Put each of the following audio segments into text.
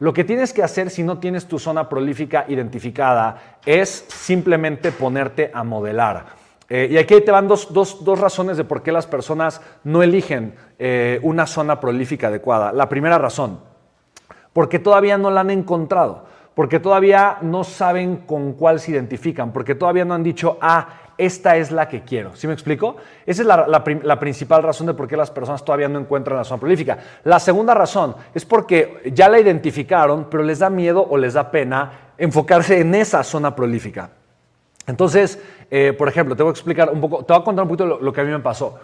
Lo que tienes que hacer si no tienes tu zona prolífica identificada es simplemente ponerte a modelar. Eh, y aquí te van dos, razones de por qué las personas no eligen eh, una zona prolífica adecuada. La primera razón, porque todavía no la han encontrado, porque todavía no saben con cuál se identifican, porque todavía no han dicho, ah, esta es la que quiero. ¿Sí me explico? Esa es la, principal razón de por qué las personas todavía no encuentran la zona prolífica. La segunda razón es porque ya la identificaron, pero les da miedo o les da pena enfocarse en esa zona prolífica. Entonces, eh, por ejemplo, te voy a explicar un poco, te voy a contar un poquito lo, que a mí me pasó.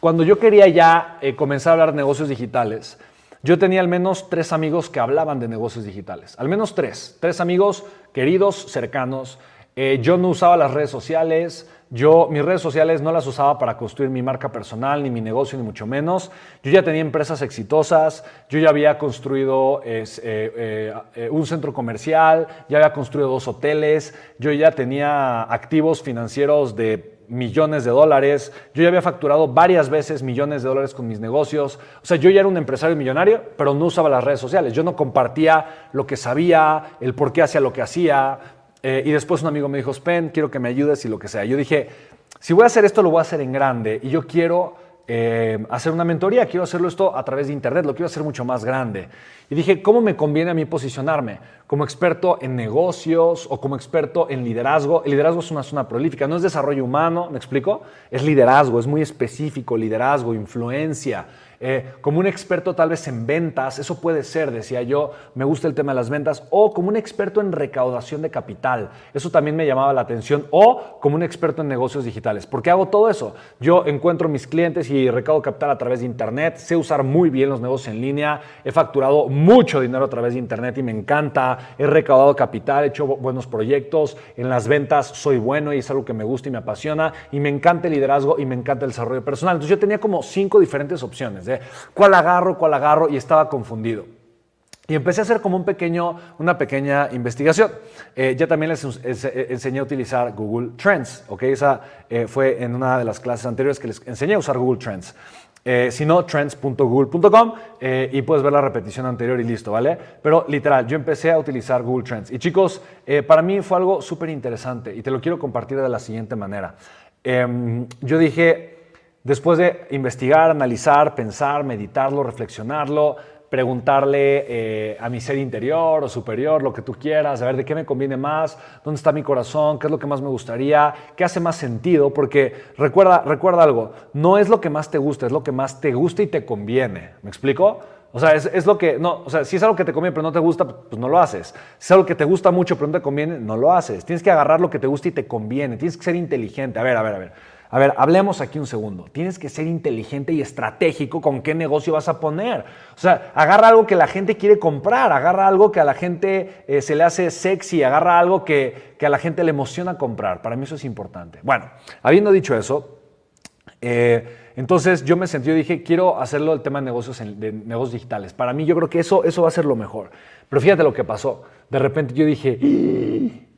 Cuando yo quería ya eh, comenzar a hablar de negocios digitales, yo tenía al menos tres amigos que hablaban de negocios digitales. Al menos tres. Tres amigos queridos, cercanos. Eh, yo no usaba las redes sociales, yo, mis redes sociales no las usaba para construir mi marca personal, ni mi negocio, ni mucho menos. Yo ya tenía empresas exitosas, yo ya había construido eh, eh, un centro comercial, ya había construido dos hoteles, yo ya tenía activos financieros de millones de dólares, yo ya había facturado varias veces millones de dólares con mis negocios, o sea, yo ya era un empresario millonario, pero no usaba las redes sociales, yo no compartía lo que sabía, el por qué hacía lo que hacía, eh, y después un amigo me dijo, Spen, quiero que me ayudes y lo que sea. Yo dije, si voy a hacer esto, lo voy a hacer en grande. Y yo quiero eh, hacer una mentoría, quiero hacerlo esto a través de Internet, lo quiero hacer mucho más grande. Y dije, ¿cómo me conviene a mí posicionarme? Como experto en negocios o como experto en liderazgo. El liderazgo es una zona prolífica, no es desarrollo humano, ¿me explico? Es liderazgo, es muy específico, liderazgo, influencia. Eh, como un experto tal vez en ventas, eso puede ser, decía yo, me gusta el tema de las ventas, o como un experto en recaudación de capital, eso también me llamaba la atención, o como un experto en negocios digitales. ¿Por qué hago todo eso? Yo encuentro mis clientes y recaudo capital a través de Internet, sé usar muy bien los negocios en línea, he facturado mucho dinero a través de Internet y me encanta, he recaudado capital, he hecho buenos proyectos, en las ventas soy bueno y es algo que me gusta y me apasiona, y me encanta el liderazgo y me encanta el desarrollo personal. Entonces yo tenía como cinco diferentes opciones cuál agarro, cuál agarro, y estaba confundido. Y empecé a hacer como un pequeño, una pequeña investigación. Eh, ya también les enseñé a utilizar Google Trends, ¿ok? Esa eh, fue en una de las clases anteriores que les enseñé a usar Google Trends. Eh, si no, trends.google.com y puedes ver la repetición anterior y listo, ¿vale? Pero literal, yo empecé a utilizar Google Trends. Y chicos, para mí fue algo súper interesante y te lo quiero compartir de la siguiente manera. Em, yo dije, Después de investigar, analizar, pensar, meditarlo, reflexionarlo, preguntarle eh, a mi ser interior o superior, lo que tú quieras, a ver de qué me conviene más, dónde está mi corazón, qué es lo que más me gustaría, qué hace más sentido, porque recuerda, recuerda algo, no es lo que más te gusta, es lo que más te gusta y te conviene. ¿Me explico? O sea, es, es, lo que, no, o sea, si es algo que te conviene pero no te gusta, pues no lo haces. Si es algo que te gusta mucho pero no te conviene, no lo haces. Tienes que agarrar lo que te gusta y te conviene. Tienes que ser inteligente. A ver, a ver, a ver. A ver, hablemos aquí un segundo. Tienes que ser inteligente y estratégico con qué negocio vas a poner. O sea, agarra algo que la gente quiere comprar, agarra algo que a la gente eh, se le hace sexy, agarra algo que, a la gente le emociona comprar. Para mí eso es importante. Bueno, habiendo dicho eso, eh, entonces yo me sentí, yo dije, quiero hacerlo el tema de negocios, de negocios digitales. Para mí yo creo que eso, eso va a ser lo mejor. Pero fíjate lo que pasó. De repente yo dije,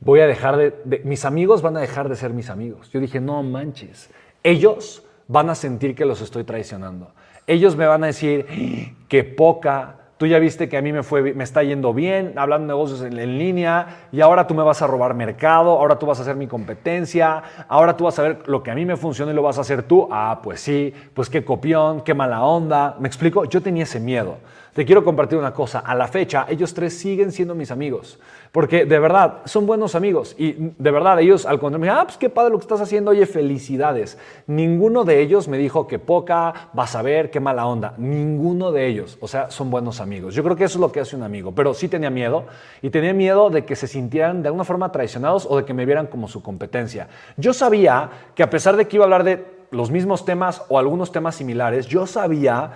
voy a dejar de, mis amigos van a dejar de ser mis amigos. Yo dije, no manches, ellos van a sentir que los estoy traicionando. Ellos me van a decir, qué poca, tú ya viste que a mí me, fue, me está yendo bien, hablando de negocios en, línea, y ahora tú me vas a robar mercado, ahora tú vas a hacer mi competencia, ahora tú vas a ver lo que a mí me funciona y lo vas a hacer tú. Ah, pues sí, pues qué copión, qué mala onda. ¿Me explico? Yo tenía ese miedo. Te quiero compartir una cosa. A la fecha, ellos tres siguen siendo mis amigos. Porque de verdad, son buenos amigos. Y de verdad, ellos al contrario me dijeron, ah, pues qué padre lo que estás haciendo. Oye, felicidades. Ninguno de ellos me dijo que poca, vas a ver, qué mala onda. Ninguno de ellos. O sea, son buenos amigos. Yo creo que eso es lo que hace un amigo. Pero sí tenía miedo. Y tenía miedo de que se sintieran de alguna forma traicionados o de que me vieran como su competencia. Yo sabía que a pesar de que iba a hablar de los mismos temas o algunos temas similares, yo sabía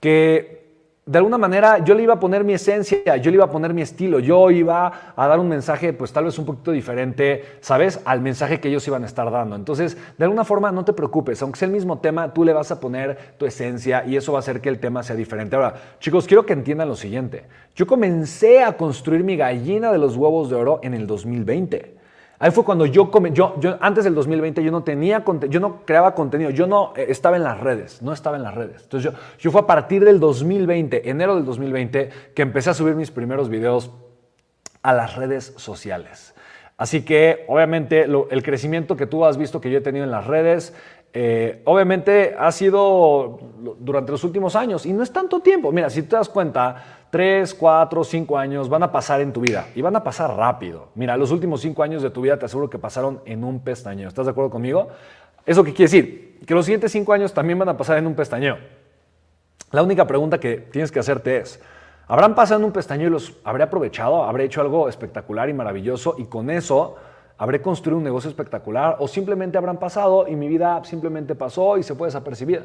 que de alguna manera yo le iba a poner mi esencia, yo le iba a poner mi estilo, yo iba a dar un mensaje pues tal vez un poquito diferente, ¿sabes? Al mensaje que ellos iban a estar dando. Entonces, de alguna forma no te preocupes, aunque sea el mismo tema, tú le vas a poner tu esencia y eso va a hacer que el tema sea diferente. Ahora, chicos, quiero que entiendan lo siguiente. Yo comencé a construir mi gallina de los huevos de oro en el 2020. Ahí fue cuando yo, yo, yo antes del 2020 yo no tenía yo no creaba contenido, yo no eh, estaba en las redes, no estaba en las redes. Entonces yo, yo fue a partir del 2020, enero del 2020, que empecé a subir mis primeros videos a las redes sociales. Así que obviamente el crecimiento que tú has visto que yo he tenido en las redes, eh, obviamente ha sido durante los últimos años y no es tanto tiempo. Mira, si te das cuenta, 3, 4, 5 años van a pasar en tu vida y van a pasar rápido. Mira, los últimos 5 años de tu vida te aseguro que pasaron en un pestañeo. ¿Estás de acuerdo conmigo? ¿Eso qué quiere decir? Que los siguientes 5 años también van a pasar en un pestañeo. La única pregunta que tienes que hacerte es, Habrán pasado un pestañeo y los habré aprovechado, habré hecho algo espectacular y maravilloso y con eso habré construido un negocio espectacular o simplemente habrán pasado y mi vida simplemente pasó y se fue desapercibida.